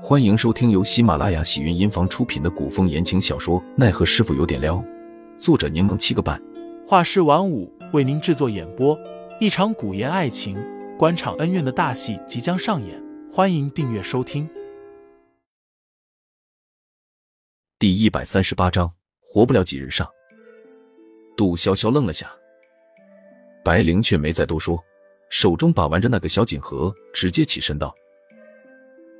欢迎收听由喜马拉雅喜云音房出品的古风言情小说《奈何师傅有点撩》，作者柠檬七个半，画师晚舞为您制作演播。一场古言爱情、官场恩怨的大戏即将上演，欢迎订阅收听。第一百三十八章，活不了几日上。杜潇潇愣了下，白灵却没再多说，手中把玩着那个小锦盒，直接起身道。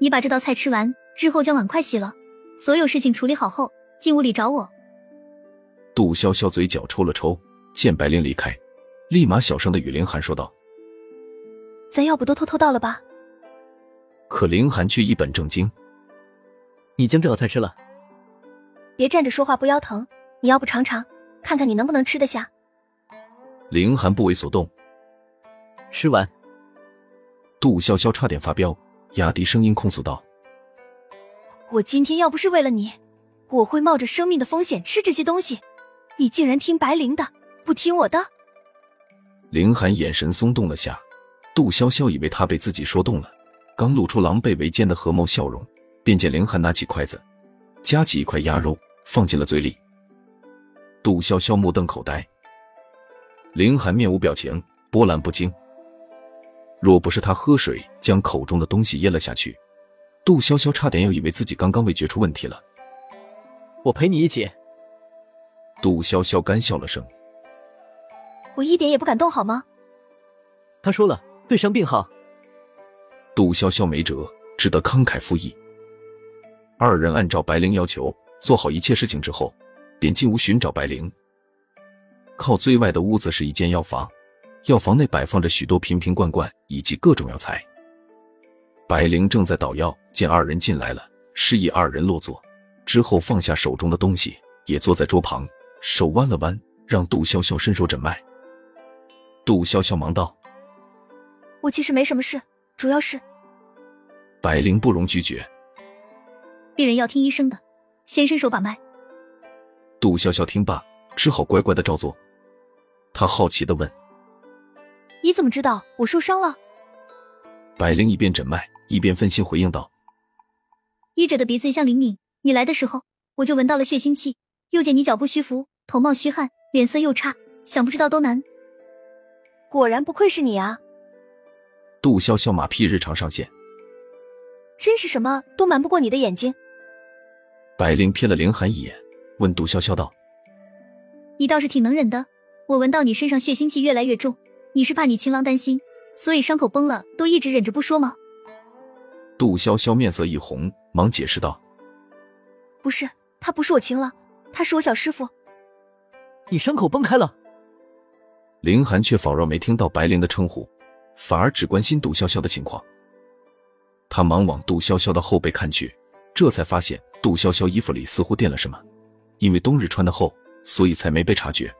你把这道菜吃完之后，将碗筷洗了，所有事情处理好后，进屋里找我。杜潇潇嘴角抽了抽，见白灵离开，立马小声的与凌寒说道：“咱要不都偷偷到了吧？”可凌寒却一本正经：“你将这道菜吃了，别站着说话不腰疼。你要不尝尝，看看你能不能吃得下。”凌寒不为所动，吃完。杜潇潇差点发飙。压低声音控诉道：“我今天要不是为了你，我会冒着生命的风险吃这些东西。你竟然听白灵的，不听我的。”林寒眼神松动了下，杜潇潇以为他被自己说动了，刚露出狼狈为奸的合眸笑容，便见林寒拿起筷子，夹起一块鸭肉放进了嘴里。杜潇潇目瞪口呆，林寒面无表情，波澜不惊。若不是他喝水将口中的东西咽了下去，杜潇潇差点要以为自己刚刚味觉出问题了。我陪你一起。杜潇潇干笑了声。我一点也不敢动，好吗？他说了，对伤病好。杜潇潇没辙，只得慷慨赴义。二人按照白灵要求做好一切事情之后，便进屋寻找白灵。靠最外的屋子是一间药房。药房内摆放着许多瓶瓶罐罐以及各种药材。白灵正在捣药，见二人进来了，示意二人落座，之后放下手中的东西，也坐在桌旁，手弯了弯，让杜潇潇伸手诊脉。杜潇潇忙道：“我其实没什么事，主要是……”白灵不容拒绝，病人要听医生的，先伸手把脉。杜潇潇听罢，只好乖乖的照做。他好奇的问。你怎么知道我受伤了？百灵一边诊脉一边分心回应道：“医者的鼻子一向灵敏，你来的时候我就闻到了血腥气，又见你脚步虚浮，头冒虚汗，脸色又差，想不知道都难。果然不愧是你啊！”杜潇潇马屁日常上线，真是什么都瞒不过你的眼睛。百灵瞥了凌寒一眼，问杜潇潇道：“你倒是挺能忍的，我闻到你身上血腥气越来越重。”你是怕你情郎担心，所以伤口崩了都一直忍着不说吗？杜潇潇面色一红，忙解释道：“不是，他不是我情郎，他是我小师傅。”你伤口崩开了。林寒却仿若没听到白灵的称呼，反而只关心杜潇潇的情况。他忙往杜潇潇的后背看去，这才发现杜潇潇衣服里似乎垫了什么，因为冬日穿的厚，所以才没被察觉。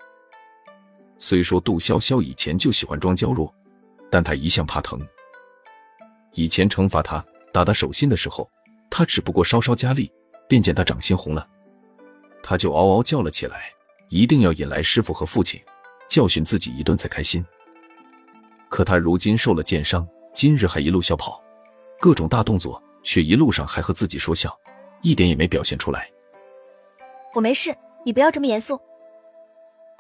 虽说杜潇潇以前就喜欢装娇弱，但她一向怕疼。以前惩罚他打他手心的时候，他只不过稍稍加力，便见他掌心红了，他就嗷嗷叫了起来，一定要引来师傅和父亲教训自己一顿才开心。可他如今受了箭伤，今日还一路小跑，各种大动作，却一路上还和自己说笑，一点也没表现出来。我没事，你不要这么严肃。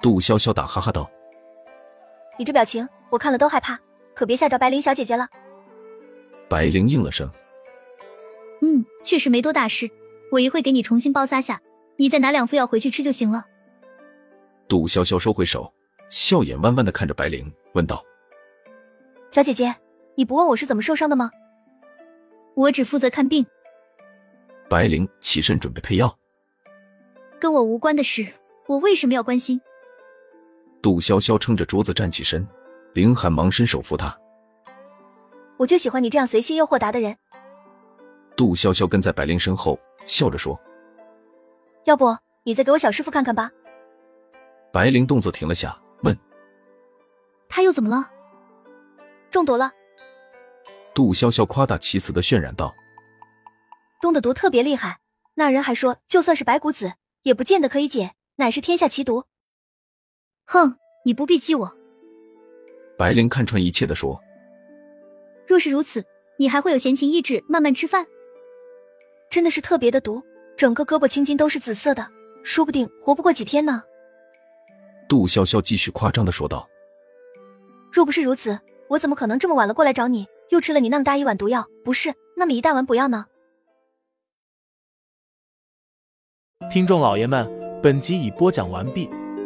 杜潇潇打哈哈道：“你这表情，我看了都害怕，可别吓着白灵小姐姐了。”白灵应了声：“嗯，确实没多大事，我一会给你重新包扎下，你再拿两副药回去吃就行了。”杜潇潇收回手，笑眼弯弯的看着白灵，问道：“小姐姐，你不问我是怎么受伤的吗？”“我只负责看病。”白灵起身准备配药，“跟我无关的事，我为什么要关心？”杜潇潇撑着桌子站起身，林寒忙伸手扶她。我就喜欢你这样随性又豁达的人。杜潇潇跟在白灵身后，笑着说：“要不你再给我小师傅看看吧。”白灵动作停了下，问：“他又怎么了？中毒了？”杜潇潇夸大其词的渲染道：“中的毒特别厉害，那人还说，就算是白骨子，也不见得可以解，乃是天下奇毒。”哼，你不必激我。白灵看穿一切的说：“若是如此，你还会有闲情逸致慢慢吃饭？”真的是特别的毒，整个胳膊青筋都是紫色的，说不定活不过几天呢。杜潇潇继续夸张的说道。若不是如此，我怎么可能这么晚了过来找你，又吃了你那么大一碗毒药？不是那么一大碗补药呢？听众老爷们，本集已播讲完毕，